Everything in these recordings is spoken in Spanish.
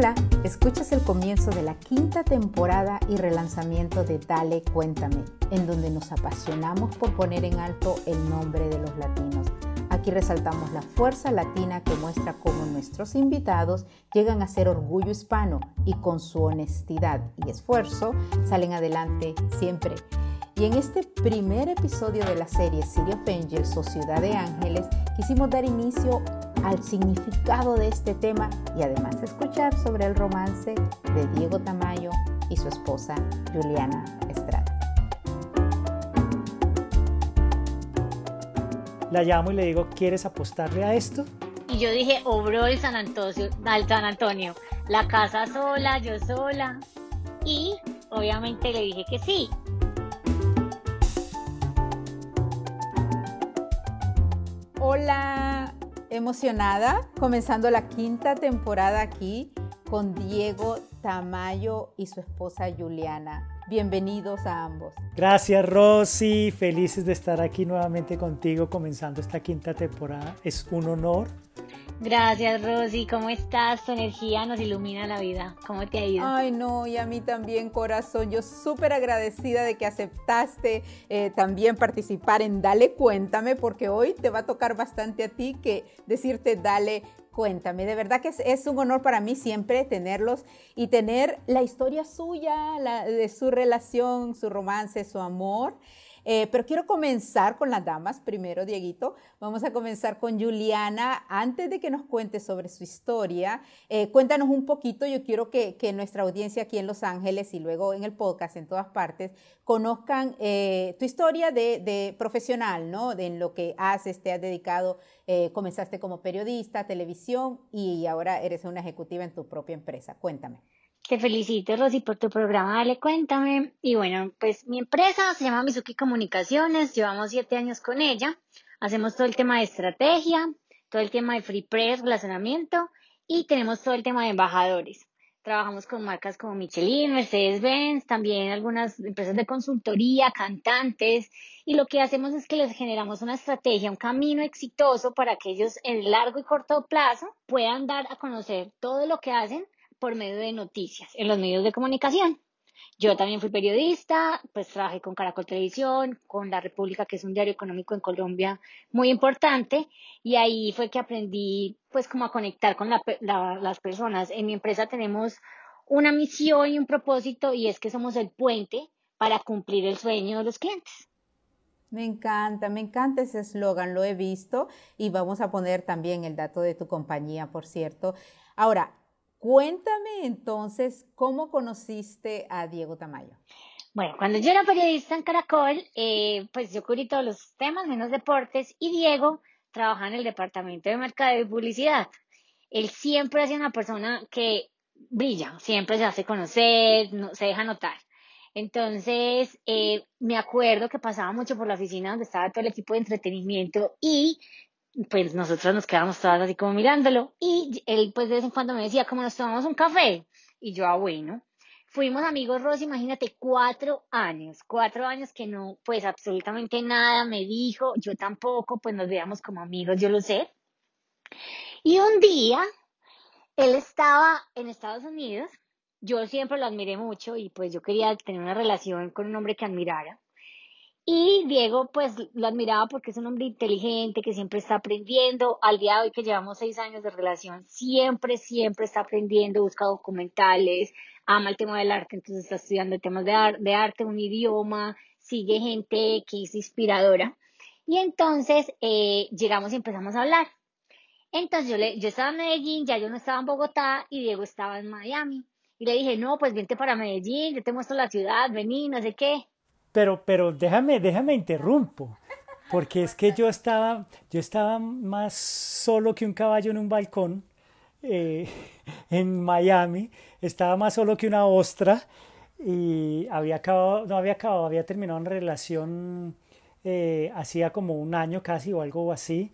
Hola, escuchas el comienzo de la quinta temporada y relanzamiento de Dale Cuéntame, en donde nos apasionamos por poner en alto el nombre de los latinos. Aquí resaltamos la fuerza latina que muestra cómo nuestros invitados llegan a ser orgullo hispano y con su honestidad y esfuerzo salen adelante siempre. Y en este primer episodio de la serie City of o Ciudad de Ángeles quisimos dar inicio al significado de este tema y además escuchar sobre el romance de Diego Tamayo y su esposa Juliana Estrada. La llamo y le digo, ¿quieres apostarle a esto? Y yo dije, obró el San Antonio, al San Antonio, la casa sola, yo sola. Y obviamente le dije que sí. Hola, emocionada, comenzando la quinta temporada aquí con Diego Tamayo y su esposa Juliana. Bienvenidos a ambos. Gracias Rosy, felices de estar aquí nuevamente contigo comenzando esta quinta temporada. Es un honor Gracias, Rosy. ¿Cómo estás? Tu energía nos ilumina la vida. ¿Cómo te ha ido? Ay, no, y a mí también, corazón. Yo súper agradecida de que aceptaste eh, también participar en Dale Cuéntame, porque hoy te va a tocar bastante a ti que decirte Dale Cuéntame. De verdad que es, es un honor para mí siempre tenerlos y tener la historia suya, la, de su relación, su romance, su amor. Eh, pero quiero comenzar con las damas primero, Dieguito. Vamos a comenzar con Juliana. Antes de que nos cuente sobre su historia, eh, cuéntanos un poquito. Yo quiero que, nuestra audiencia aquí en Los Ángeles y luego en el podcast, en todas partes, conozcan eh, tu historia de, profesional, ¿no? De en lo que haces, te has dedicado, comenzaste como periodista, televisión y ahora eres una ejecutiva en tu propia empresa. Cuéntame. Te felicito, Rosy, por tu programa Dale Cuéntame. Y bueno, pues mi empresa se llama Mizuki Comunicaciones, llevamos siete años con ella. Hacemos todo el tema de estrategia, todo el tema de free press, relacionamiento y tenemos todo el tema de embajadores. Trabajamos con marcas como Michelin, Mercedes-Benz, también algunas empresas de consultoría, cantantes, y lo que hacemos es que les generamos una estrategia, un camino exitoso para que ellos en largo y corto plazo puedan dar a conocer todo lo que hacen por medio de noticias en los medios de comunicación. Yo también fui periodista, pues trabajé con Caracol Televisión, con La República, que es un diario económico en Colombia muy importante, y ahí fue que aprendí pues como a conectar con las personas. En mi empresa tenemos una misión y un propósito, y es que somos el puente para cumplir el sueño de los clientes. Me encanta, me encanta ese eslogan, lo he visto y vamos a poner también el dato de tu compañía, por cierto. Ahora, Cuéntame entonces cómo conociste a Diego Tamayo. Bueno, cuando yo era periodista en Caracol, eh, pues yo cubrí todos los temas menos deportes y Diego trabajaba en el departamento de mercado y publicidad. Él siempre es una persona que brilla, siempre se hace conocer, no, se deja notar. Entonces, eh, me acuerdo que pasaba mucho por la oficina donde estaba todo el equipo de entretenimiento y pues nosotros nos quedamos todas así como mirándolo y él pues de vez en cuando me decía, como nos tomamos un café? Y yo, ah, bueno. Fuimos amigos, Rosy, imagínate, cuatro años, cuatro años que no, pues absolutamente nada me dijo, yo tampoco, pues nos veíamos como amigos, yo lo sé. Y un día, él estaba en Estados Unidos, yo siempre lo admiré mucho y pues yo quería tener una relación con un hombre que admirara. Y Diego, pues lo admiraba porque es un hombre inteligente, que siempre está aprendiendo. Al día de hoy, que llevamos seis años de relación, siempre, siempre está aprendiendo, busca documentales, ama el tema del arte, entonces está estudiando temas de, de arte, un idioma, sigue gente que es inspiradora. Y entonces eh, llegamos y empezamos a hablar. Entonces yo, le, yo estaba en Medellín, ya yo no estaba en Bogotá y Diego estaba en Miami. Y le dije, no, pues vente para Medellín, yo te muestro la ciudad, vení, no sé qué. Pero, pero déjame, déjame interrumpo, porque es que yo estaba, yo estaba más solo que un caballo en un balcón eh, en Miami, estaba más solo que una ostra y había acabado, no había acabado, había terminado una relación eh, hacía como un año casi o algo así.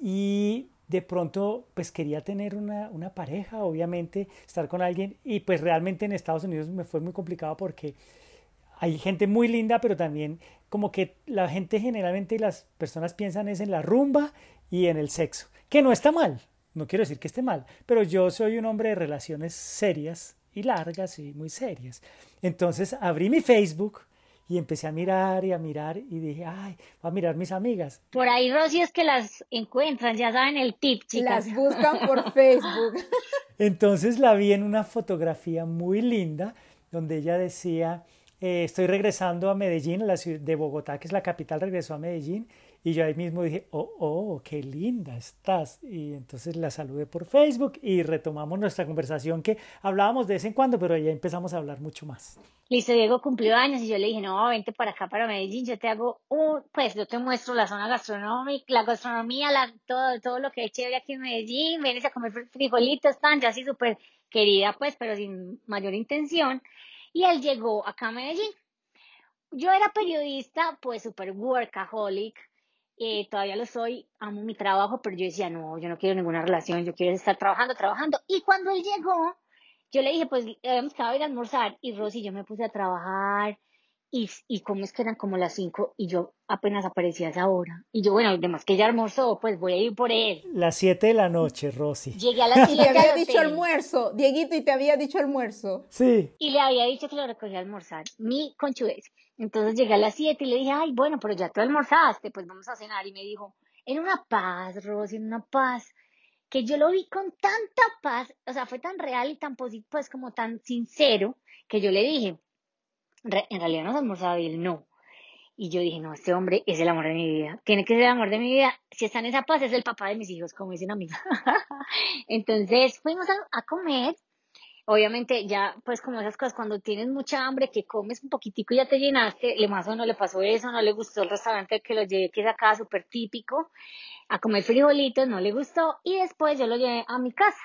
Y de pronto pues quería tener una, una pareja, obviamente, estar con alguien. Y pues realmente en Estados Unidos me fue muy complicado porque hay gente muy linda, pero también como que la gente generalmente y las personas piensan es en la rumba y en el sexo, que no está mal, no quiero decir que esté mal, pero yo soy un hombre de relaciones serias y largas y muy serias. Entonces abrí mi Facebook y empecé a mirar y a mirar y dije, ay, voy a mirar mis amigas. Por ahí, Rosy, es que las encuentran, ya saben el tip, chicas. Las buscan por Facebook. Entonces la vi en una fotografía muy linda donde ella decía, eh, estoy regresando a Medellín, la ciudad de Bogotá, que es la capital, regresó a Medellín y yo ahí mismo dije, oh, oh, qué linda estás. Y entonces la saludé por Facebook y retomamos nuestra conversación que hablábamos de vez en cuando, pero ya empezamos a hablar mucho más. Listo, Diego cumplió años y yo le dije, no, vente para acá, para Medellín, yo te hago un, pues yo te muestro la zona gastronómica, la gastronomía, la, todo, todo lo que hay chévere aquí en Medellín, vienes a comer frijolitos, tan, ya así súper querida, pues, pero sin mayor intención. Y él llegó acá a Medellín. Yo era periodista, pues súper workaholic, eh, todavía lo soy, amo mi trabajo, pero yo decía, no, yo no quiero ninguna relación, yo quiero estar trabajando, trabajando. Y cuando él llegó, yo le dije, pues habíamos quedado a ir a almorzar y Rosy yo me puse a trabajar y, y como es que eran como las cinco y yo apenas aparecía a esa hora. Y yo, bueno, además que ya almorzó, pues voy a ir por él. Las siete de la noche, Rosy. Llegué a las siete. Y te había dicho almuerzo, Dieguito, y te había dicho almuerzo. Sí. Y le había dicho que lo recogía a almorzar, mi conchudez. Entonces llegué a las 7 y le dije, ay, bueno, pero ya tú almorzaste, pues vamos a cenar. Y me dijo, en una paz, Rosy, en una paz, que yo lo vi con tanta paz, o sea, fue tan real y tan positivo, pues como tan sincero, que yo le dije, en realidad no almorzado y él no. Y yo dije, no, este hombre es el amor de mi vida. Tiene que ser el amor de mi vida. Si está en esa paz, es el papá de mis hijos, como dice una amiga. Entonces fuimos a comer obviamente ya, pues como esas cosas, cuando tienes mucha hambre, que comes un poquitico y ya te llenaste, le o no le pasó eso, no le gustó el restaurante que lo llevé, que es acá súper típico, a comer frijolitos, no le gustó, y después yo lo llevé a mi casa.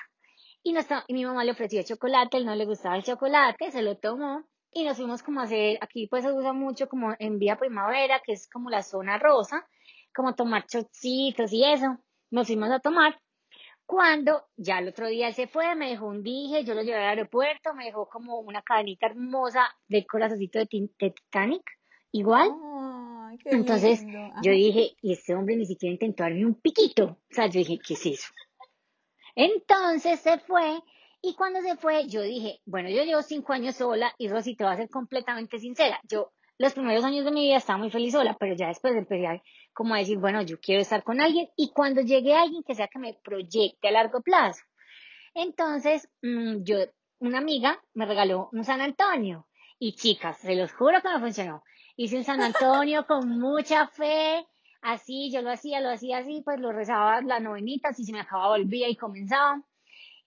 Y, y mi mamá le ofreció chocolate, él no le gustaba el chocolate, se lo tomó, y nos fuimos como a hacer, aquí pues se usa mucho como en Vía Primavera, que es como la zona rosa, como tomar chocitos y eso, nos fuimos a tomar, cuando ya el otro día se fue, me dejó un dije, yo lo llevé al aeropuerto, me dejó como una cadenita hermosa del corazoncito de, Titanic, igual. Entonces yo dije, y este hombre ni siquiera intentó darme un piquito. O sea, yo dije, ¿qué es eso? Entonces se fue y cuando se fue, yo dije, bueno, yo llevo cinco años sola y Rosy, te voy a ser completamente sincera. Yo los primeros años de mi vida estaba muy feliz sola, pero ya después empecé como a decir, bueno, yo quiero estar con alguien y cuando llegue alguien que sea que me proyecte a largo plazo. Entonces, mm, yo, una amiga me regaló un San Antonio y chicas, se los juro que me funcionó. Hice un San Antonio con mucha fe, así, yo lo hacía, lo hacía así, pues lo rezaba la novenita, si se me acababa volvía y comenzaba.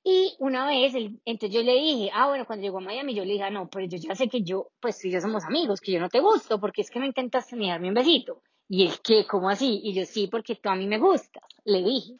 Y una vez, entonces yo le dije, ah, bueno, cuando llegó a Miami, yo le dije, ah, no, pero yo ya sé que yo, pues tú y yo somos amigos, que yo no te gusto, porque es que me intentas darme un besito. Y él, ¿qué? ¿Cómo así? Y yo, sí, porque tú a mí me gustas, le dije.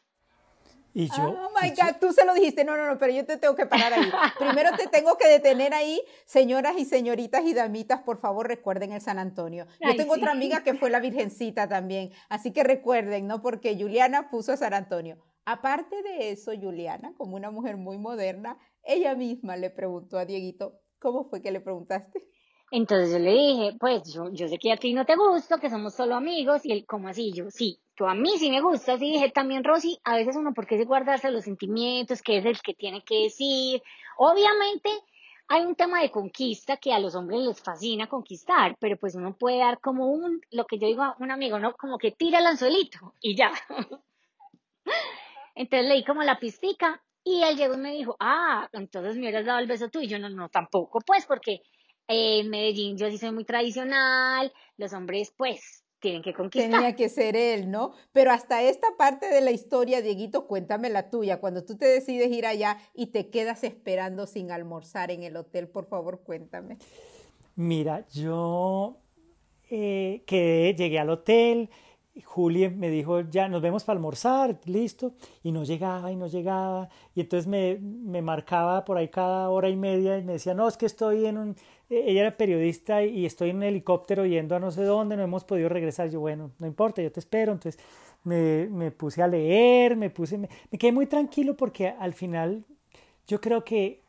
Y yo, oh my God, tú se lo dijiste, no, no, no, pero yo te tengo que parar ahí. Primero te tengo que detener ahí, señoras y señoritas y damitas, por favor recuerden el San Antonio. Yo tengo otra amiga que fue la Virgencita también, así que recuerden, ¿no? Porque Juliana puso a San Antonio. Aparte de eso, Juliana, como una mujer muy moderna, ella misma le preguntó a Dieguito, ¿cómo fue que le preguntaste? Entonces yo le dije, pues yo, yo sé que a ti no te gusto, que somos solo amigos, y él, ¿cómo así? Yo, sí, tú a mí sí me gustas, y dije, también Rosy, a veces uno, ¿por qué se guardarse los sentimientos? que es el que tiene que decir? Obviamente, hay un tema de conquista que a los hombres les fascina conquistar, pero pues uno puede dar como un, lo que yo digo a un amigo, ¿no? Como que tira el anzuelito, y ya. Entonces leí como la pistica, y él llegó y me dijo, ah, entonces me hubieras dado el beso tú, y yo no, no, tampoco, pues, porque en Medellín yo sí soy muy tradicional, los hombres pues tienen que conquistar. Tenía que ser él, ¿no? Pero hasta esta parte de la historia, Dieguito, cuéntame la tuya. Cuando tú te decides ir allá y te quedas esperando sin almorzar en el hotel, por favor, cuéntame. Mira, yo eh, quedé, llegué al hotel, Juli me dijo, ya nos vemos para almorzar, listo, y no llegaba y no llegaba, y entonces me, me marcaba por ahí cada hora y media y me decía, no, es que estoy en un, ella era periodista y estoy en un helicóptero yendo a no sé dónde, no hemos podido regresar. Yo, bueno, no importa, yo te espero. Entonces me, me puse a leer, me puse, me, quedé muy tranquilo porque al final yo creo que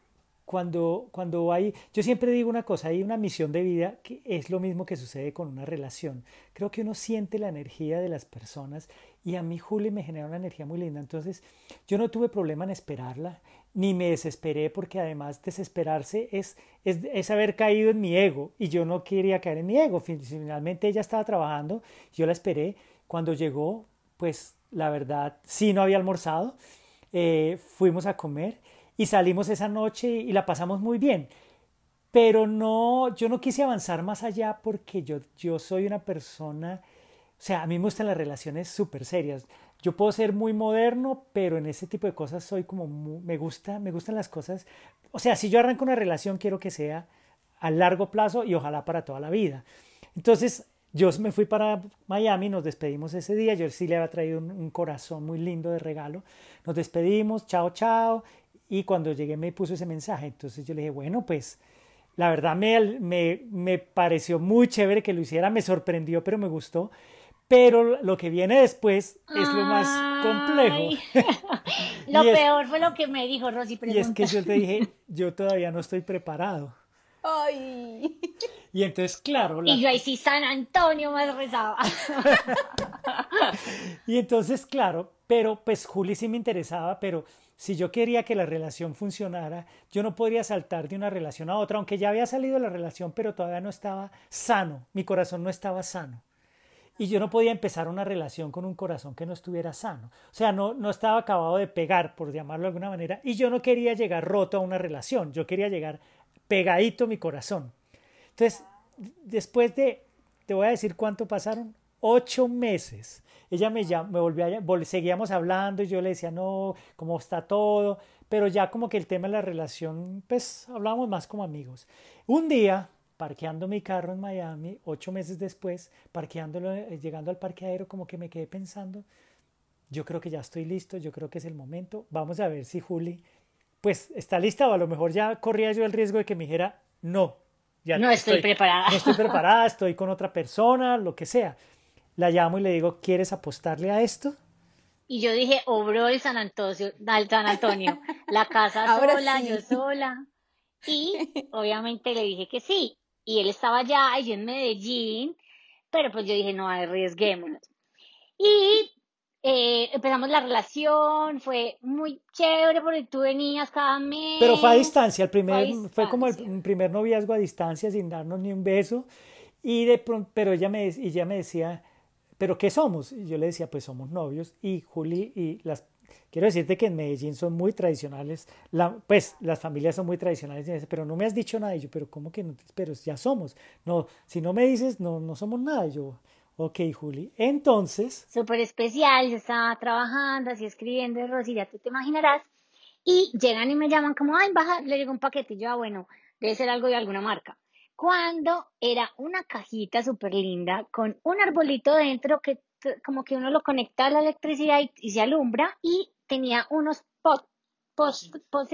cuando, cuando hay, yo siempre digo una cosa, hay una misión de vida que es lo mismo que sucede con una relación. Creo que uno siente la energía de las personas y a mí Juli me genera una energía muy linda. Entonces yo no tuve problema en esperarla, ni me desesperé porque además desesperarse es, es, es haber caído en mi ego y yo no quería caer en mi ego. Finalmente ella estaba trabajando, yo la esperé. Cuando llegó, pues la verdad, sí no había almorzado. Eh, fuimos a comer y salimos esa noche y la pasamos muy bien. Pero no, yo no quise avanzar más allá porque yo, yo soy una persona, o sea, a mí me gustan las relaciones súper serias. Yo puedo ser muy moderno, pero en ese tipo de cosas soy como, me gusta, me gustan las cosas. O sea, si yo arranco una relación, quiero que sea a largo plazo y ojalá para toda la vida. Entonces, yo me fui para Miami, nos despedimos ese día, yo sí le había traído un, corazón muy lindo de regalo, nos despedimos, chao, chao, y cuando llegué me puso ese mensaje, entonces yo le dije, bueno, pues la verdad me, me, me pareció muy chévere que lo hiciera, me sorprendió, pero me gustó, pero lo que viene después es lo más complejo. lo peor fue lo que me dijo Rosy. Y es que yo te dije, yo todavía no estoy preparado. Ay. Y entonces, claro. Y yo ahí sí San Antonio me rezaba. y entonces, claro, pero pues Juli sí me interesaba, pero si yo quería que la relación funcionara, yo no podría saltar de una relación a otra, aunque ya había salido de la relación, pero todavía no estaba sano, mi corazón no estaba sano. Y yo no podía empezar una relación con un corazón que no estuviera sano. O sea, no, no estaba acabado de pegar, por llamarlo de alguna manera, y yo no quería llegar roto a una relación, yo quería llegar pegadito mi corazón. Entonces, después de, te voy a decir cuánto pasaron, ocho meses. Ella me, ya, me volvió seguíamos hablando y yo le decía, no, cómo está todo, pero ya como que el tema de la relación, pues hablábamos más como amigos. Un día, parqueando mi carro en Miami, ocho meses después, parqueándolo, eh, llegando al parqueadero, como que me quedé pensando, yo creo que ya estoy listo, yo creo que es el momento, vamos a ver si Juli pues está lista o a lo mejor ya corría yo el riesgo de que me dijera, no, ya no estoy, preparada. No estoy preparada, estoy con otra persona, lo que sea. La llamo y le digo, ¿quieres apostarle a esto? Y yo dije, obró el San Antonio, San Antonio la casa sola, yo sola. Y obviamente le dije que sí. Y él estaba allá y yo en Medellín, pero pues yo dije, no, arriesguémonos. Y eh, empezamos la relación, fue muy chévere porque tú venías cada mes. Pero fue a distancia, el primer, fue, como el primer noviazgo a distancia sin darnos ni un beso. Y de pronto, pero ella me, ella me decía, ¿pero qué somos? Y yo le decía, pues somos novios. Y Juli, y las, quiero decirte que en Medellín son muy tradicionales, la, pues las familias son muy tradicionales, pero no me has dicho nada. Y yo, pero ¿cómo que no? Pero ya somos. No, si no me dices, no, no somos nada. Yo, Ok, Juli. Entonces. Súper especial, yo estaba trabajando, así escribiendo, Rosy, ya tú te imaginarás. Y llegan y me llaman como, ay, baja, le llegó un paquete. Y yo, ah, bueno, debe ser algo de alguna marca. Cuando era una cajita súper linda con un arbolito dentro que como que uno lo conecta a la electricidad y, se alumbra y tenía unos post, post, post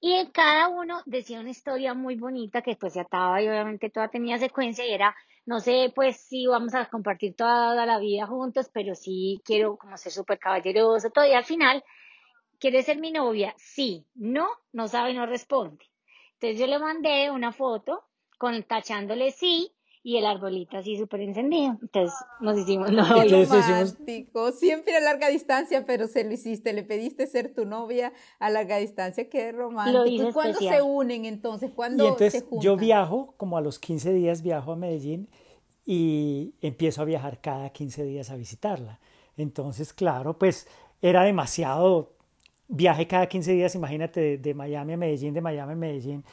y en cada uno decía una historia muy bonita que después se ataba y obviamente toda tenía secuencia y era no sé, pues sí, vamos a compartir toda la vida juntos, pero sí quiero como ser súper caballeroso, todo. Y al final, ¿quieres ser mi novia? Sí, no, no sabe, no responde. Entonces yo le mandé una foto con tachándole sí y el arbolito así súper encendido. Entonces nos hicimos novios. Romántico, siempre a larga distancia, pero se lo hiciste, le pediste ser tu novia a larga distancia, qué romántico. ¿Y cuándo se unen entonces? ¿Cuándo y entonces yo viajo, como a los 15 días viajo a Medellín y empiezo a viajar cada 15 días a visitarla. Entonces, claro, pues era demasiado viaje cada 15 días, imagínate, de, Miami a Medellín, de Miami a Medellín.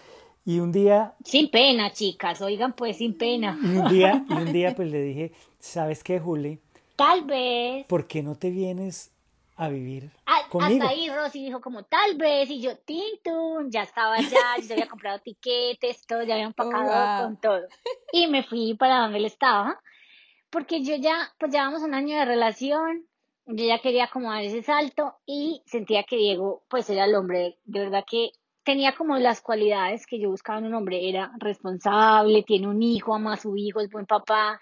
Y un día... Sin pena, chicas, oigan, pues sin pena. Y un día, y un día pues le dije, ¿sabes qué, Juli? Tal vez. ¿Por qué no te vienes a vivir conmigo. Hasta ahí Rosy dijo como tal vez y yo Tintun, ya estaba allá, yo había comprado tiquetes, todo, ya había empacado con todo. Y me fui para donde él estaba, porque yo ya, pues llevamos un año de relación, yo ya quería como dar ese salto y sentía que Diego pues era el hombre, de verdad que tenía como las cualidades que yo buscaba en un hombre, era responsable, tiene un hijo, ama a su hijo, es buen papá,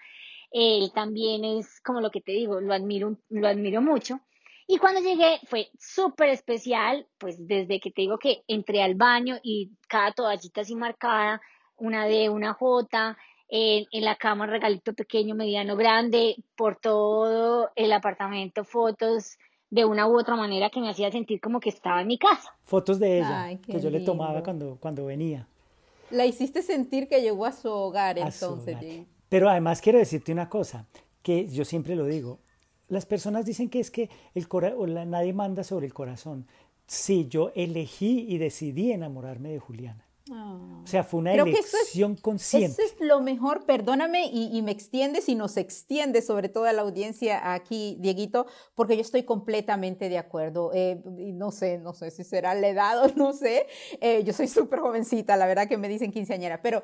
él también es como lo que te digo, lo admiro, lo admiro mucho. Y cuando llegué fue súper especial, pues desde que te digo que entré al baño y cada toallita así marcada, una D, una J, en, en la cama regalito pequeño, mediano, grande, por todo el apartamento, fotos de una u otra manera que me hacía sentir como que estaba en mi casa. Fotos de ella que yo le tomaba cuando, cuando venía. La hiciste sentir que llegó a su hogar entonces. Pero además quiero decirte una cosa, que yo siempre lo digo, las personas dicen que es que el nadie manda sobre el corazón. Sí, yo elegí y decidí enamorarme de Juliana. O sea, fue una elección consciente. Eso es lo mejor, perdóname, y, me extiendes y nos extiende sobre toda la audiencia aquí, Dieguito, porque yo estoy completamente de acuerdo. Eh, y no sé, no sé si será la edad o no sé. Eh, yo soy súper jovencita, la verdad que me dicen quinceañera, pero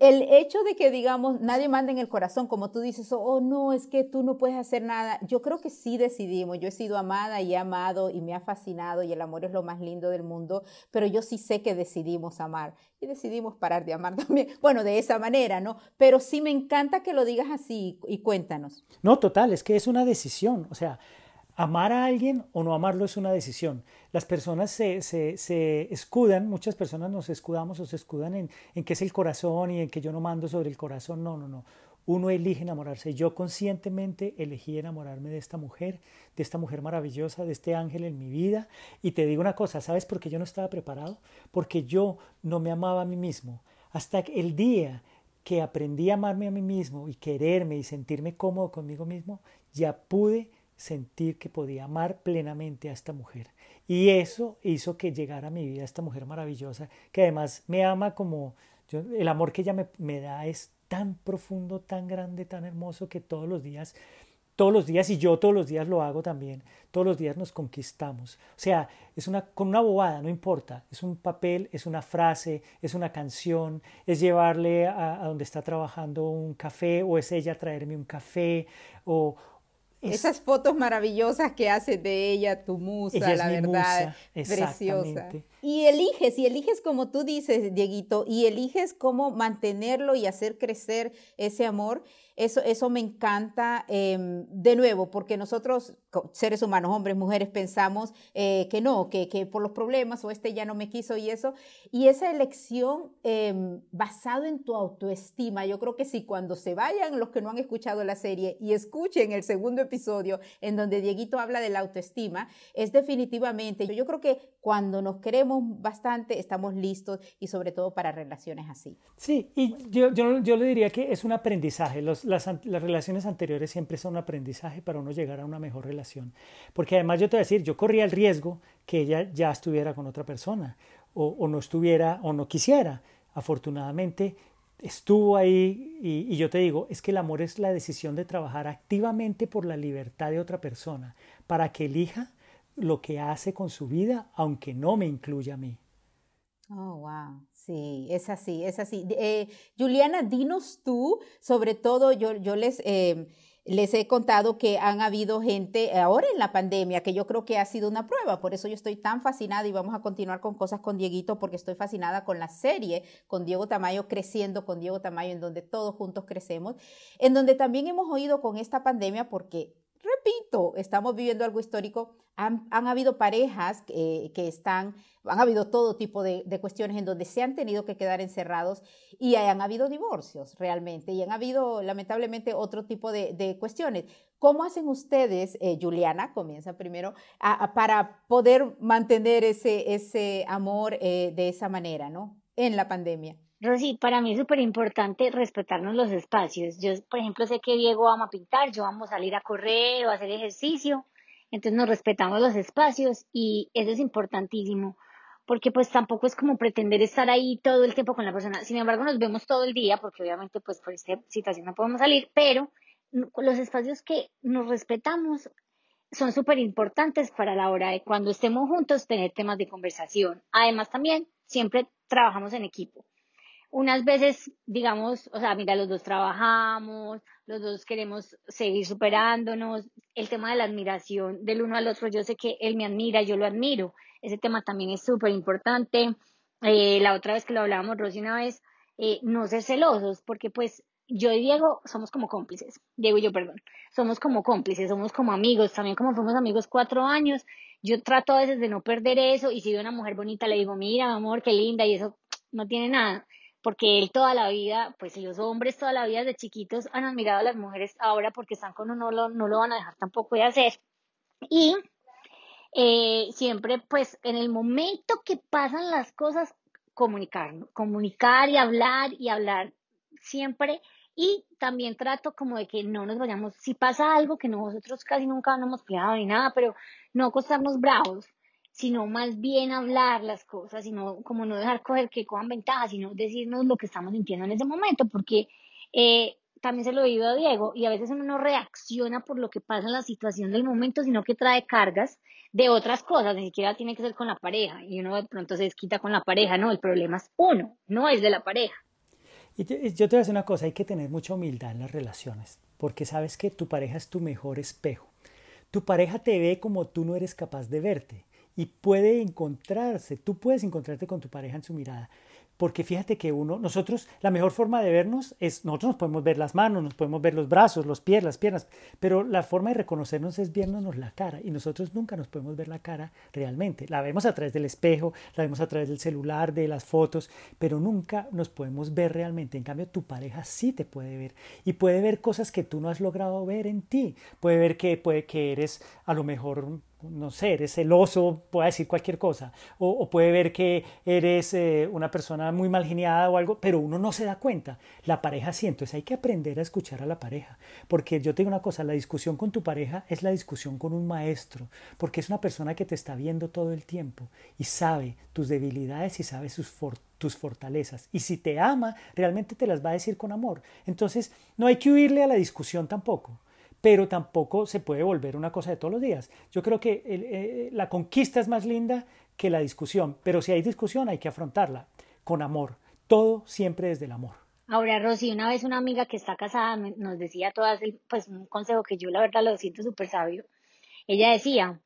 el hecho de que, digamos, nadie manda en el corazón, como tú dices, oh, no, es que tú no puedes hacer nada. Yo creo que sí decidimos. Yo he sido amada y he amado y me ha fascinado y el amor es lo más lindo del mundo, pero yo sí sé que decidimos amar y decidimos parar de amar también. Bueno, de esa manera, ¿no? Pero sí me encanta que lo digas así y cuéntanos. No, total, es que es una decisión. O sea, amar a alguien o no amarlo es una decisión. Las personas se, se, se escudan, muchas personas nos escudamos o se escudan en, en que es el corazón y en que yo no mando sobre el corazón. No, no, no uno elige enamorarse. Yo conscientemente elegí enamorarme de esta mujer, de esta mujer maravillosa, de este ángel en mi vida. Y te digo una cosa, ¿sabes por qué yo no estaba preparado? Porque yo no me amaba a mí mismo. Hasta el día que aprendí a amarme a mí mismo y quererme y sentirme cómodo conmigo mismo, ya pude sentir que podía amar plenamente a esta mujer. Y eso hizo que llegara a mi vida esta mujer maravillosa, que además me ama como el amor que ella me, da es tan profundo, tan grande, tan hermoso que todos los días, todos los días, y yo todos los días lo hago también, todos los días nos conquistamos. O sea, es una, con una bobada, no importa, es un papel, es una frase, es una canción, es llevarle a, a donde está trabajando un café, o es ella traerme un café, o, esas fotos maravillosas que haces de ella, tu musa, la verdad, preciosa. Y eliges, y eliges como tú dices, Dieguito, y eliges cómo mantenerlo y hacer crecer ese amor. Eso, eso me encanta em, de nuevo, porque nosotros, seres humanos, hombres, mujeres, pensamos eh, que no, que, que, por los problemas o este ya no me quiso y eso. Y esa elección eh, basado en tu autoestima, yo creo que si cuando se vayan los que no han escuchado la serie y escuchen el segundo episodio en donde Dieguito habla de la autoestima, es definitivamente, yo creo que cuando nos queremos bastante, estamos listos y sobre todo para relaciones así. Sí, y yo, yo, yo le diría que es un aprendizaje. Las, las, relaciones anteriores siempre son un aprendizaje para uno llegar a una mejor relación. Porque además yo te voy a decir, yo corría el riesgo que ella ya estuviera con otra persona o, no estuviera o no quisiera. Afortunadamente estuvo ahí y, yo te digo, es que el amor es la decisión de trabajar activamente por la libertad de otra persona para que elija lo que hace con su vida, aunque no me incluya a mí. Oh, wow. Sí, es así, es así. Eh, Juliana, dinos tú, sobre todo yo, yo les, eh, les he contado que han habido gente ahora en la pandemia, que yo creo que ha sido una prueba, por eso yo estoy tan fascinada y vamos a continuar con cosas con Dieguito, porque estoy fascinada con la serie, con Diego Tamayo creciendo, con Diego Tamayo, en donde todos juntos crecemos, en donde también hemos oído con esta pandemia, porque repito, estamos viviendo algo histórico. Han, habido parejas que, están, han habido todo tipo de, cuestiones en donde se han tenido que quedar encerrados y han habido divorcios realmente y han habido lamentablemente otro tipo de, cuestiones. ¿Cómo hacen ustedes, eh, Juliana, comienza primero, para poder mantener ese, ese amor eh, de esa manera, ¿no? En la pandemia. Rosy, para mí es súper importante respetarnos los espacios. Yo, por ejemplo, sé que Diego ama pintar, yo vamos a salir a correr o a hacer ejercicio, entonces nos respetamos los espacios y eso es importantísimo, porque pues tampoco es como pretender estar ahí todo el tiempo con la persona. Sin embargo, nos vemos todo el día, porque obviamente pues por esta situación no podemos salir, pero los espacios que nos respetamos son súper importantes para la hora de cuando estemos juntos tener temas de conversación. Además, también siempre trabajamos en equipo unas veces, digamos, o sea, mira, los dos trabajamos, los dos queremos seguir superándonos, el tema de la admiración del uno al otro, yo sé que él me admira, yo lo admiro, ese tema también es súper importante. Eh, la otra vez que lo hablábamos, Rosy, una vez, eh, no ser celosos, porque pues yo y Diego somos como cómplices, Diego y yo, perdón, somos como cómplices, somos como amigos, también como fuimos amigos cuatro años, yo trato a veces de no perder eso. Y si veo una mujer bonita le digo, mira, amor, qué linda y eso no tiene nada, porque él toda la vida, pues los hombres toda la vida de chiquitos han admirado a las mujeres ahora porque están con uno, no lo, no lo van a dejar tampoco de hacer. Y eh, siempre, pues en el momento que pasan las cosas, comunicar, comunicar y hablar y hablar siempre y también trato como de que no nos vayamos, si pasa algo que nosotros casi nunca nos hemos peleado ni nada, pero no acostarnos bravos, sino más bien hablar las cosas, sino como no dejar que cojan ventaja, sino decirnos lo que estamos sintiendo en ese momento, porque eh, también se lo oído a Diego, y a veces uno no reacciona por lo que pasa en la situación del momento, sino que trae cargas de otras cosas, ni siquiera tiene que ser con la pareja, y uno de pronto se desquita con la pareja, no, el problema es uno, no es de la pareja. Y yo te voy a decir una cosa, hay que tener mucha humildad en las relaciones, porque sabes que tu pareja es tu mejor espejo. Tu pareja te ve como tú no eres capaz de verte y puede encontrarse, tú puedes encontrarte con tu pareja en su mirada porque fíjate que uno, nosotros, la mejor forma de vernos es, nosotros nos podemos ver las manos, nos podemos ver los brazos, los pies, las piernas, pero la forma de reconocernos es viéndonos la cara y nosotros nunca nos podemos ver la cara realmente. La vemos a través del espejo, la vemos a través del celular, de las fotos, pero nunca nos podemos ver realmente. En cambio, tu pareja sí te puede ver y puede ver cosas que tú no has logrado ver en ti. Puede ver que, puede que eres a lo mejor no sé, eres celoso, puede decir cualquier cosa, o, puede ver que eres eh, una persona muy mal geniada o algo, pero uno no se da cuenta. La pareja sí, entonces hay que aprender a escuchar a la pareja, porque yo te digo una cosa, la discusión con tu pareja es la discusión con un maestro, porque es una persona que te está viendo todo el tiempo y sabe tus debilidades y sabe sus tus fortalezas. Y si te ama, realmente te las va a decir con amor. Entonces, no hay que huirle a la discusión tampoco pero tampoco se puede volver una cosa de todos los días. Yo creo que eh, la conquista es más linda que la discusión, pero si hay discusión hay que afrontarla con amor, todo siempre desde el amor. Ahora, Rosy, una vez una amiga que está casada nos decía todas, pues un consejo que yo la verdad lo siento súper sabio. Ella decía,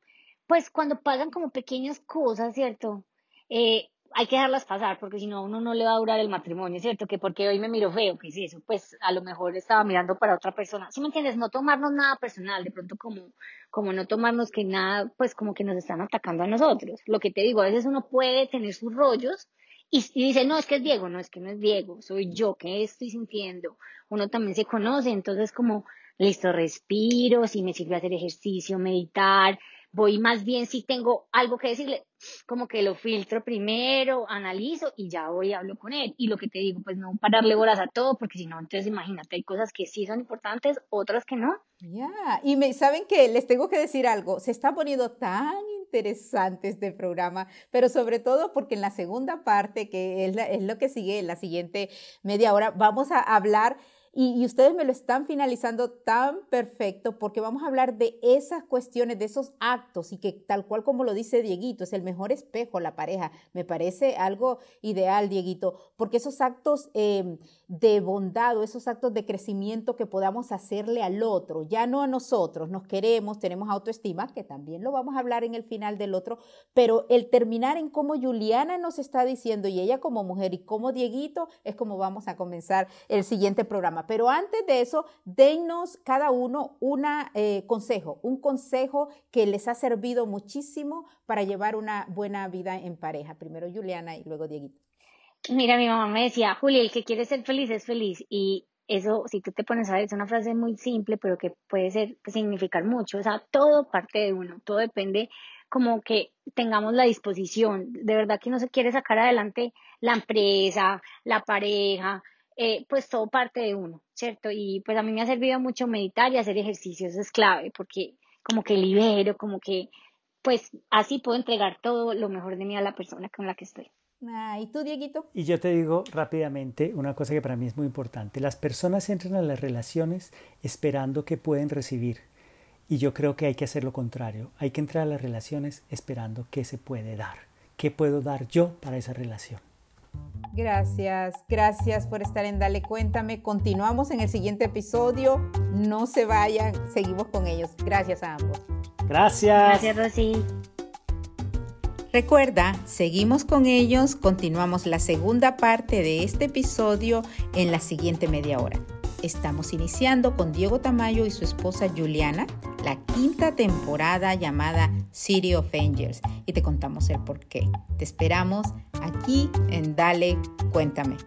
pues cuando pasan como pequeñas cosas, ¿cierto? Eh, hay que dejarlas pasar, porque si no, uno no le va a durar el matrimonio, ¿cierto? Que porque hoy me miro feo, que es eso, pues a lo mejor estaba mirando para otra persona. ¿Sí me entiendes? No tomarnos nada personal, de pronto como, como no tomarnos que nada, pues como que nos están atacando a nosotros. Lo que te digo, a veces uno puede tener sus rollos y, y dice, no, es que es Diego, no, es que no es Diego, soy yo, que estoy sintiendo? Uno también se conoce, entonces como, listo, respiro, si me sirve hacer ejercicio, meditar, voy más bien si tengo algo que decirle, como que lo filtro primero, analizo y ya voy y hablo con él. Y lo que te digo, pues no pararle bolas a todo, porque si no, entonces imagínate, hay cosas que sí son importantes, otras que no. Ya, y me, saben que les tengo que decir algo, se está poniendo tan interesante este programa, pero sobre todo porque en la segunda parte, que es, es lo que sigue en la siguiente media hora, vamos a hablar y, ustedes me lo están finalizando tan perfecto porque vamos a hablar de esas cuestiones, de esos actos y que tal cual como lo dice Dieguito, es el mejor espejo la pareja. Me parece algo ideal, Dieguito, porque esos actos em, de bondad o esos actos de crecimiento que podamos hacerle al otro, ya no a nosotros, nos queremos, tenemos autoestima, que también lo vamos a hablar en el final del otro, pero el terminar en cómo Juliana nos está diciendo y ella como mujer y como Dieguito es como vamos a comenzar el siguiente programa. Pero antes de eso, denos cada uno un eh, consejo, un consejo que les ha servido muchísimo para llevar una buena vida en pareja. Primero Juliana y luego Dieguito. Mira, mi mamá me decía, Juli, el que quiere ser feliz es feliz. Y eso, si tú te pones a ver, es una frase muy simple, pero que puede ser, significar mucho. O sea, todo parte de uno, todo depende como que tengamos la disposición. De verdad que no se quiere sacar adelante la empresa, la pareja, eh, pues todo parte de uno, ¿cierto? Y pues a mí me ha servido mucho meditar y hacer ejercicios, es clave, porque como que libero, como que pues así puedo entregar todo lo mejor de mí a la persona con la que estoy. Ah, ¿Y tú, Dieguito? Y yo te digo rápidamente una cosa que para mí es muy importante. Las personas entran a las relaciones esperando que pueden recibir. Y yo creo que hay que hacer lo contrario. Hay que entrar a las relaciones esperando que se puede dar. ¿Qué puedo dar yo para esa relación? Gracias, gracias por estar en Dale Cuéntame. Continuamos en el siguiente episodio. No se vayan, seguimos con ellos. Gracias a ambos. Gracias. Gracias, Rosy. Recuerda, seguimos con ellos, continuamos la segunda parte de este episodio en la siguiente media hora. Estamos iniciando con Diego Tamayo y su esposa Juliana la quinta temporada llamada City of Angels y te contamos el por qué. Te esperamos aquí en Dale, cuéntame.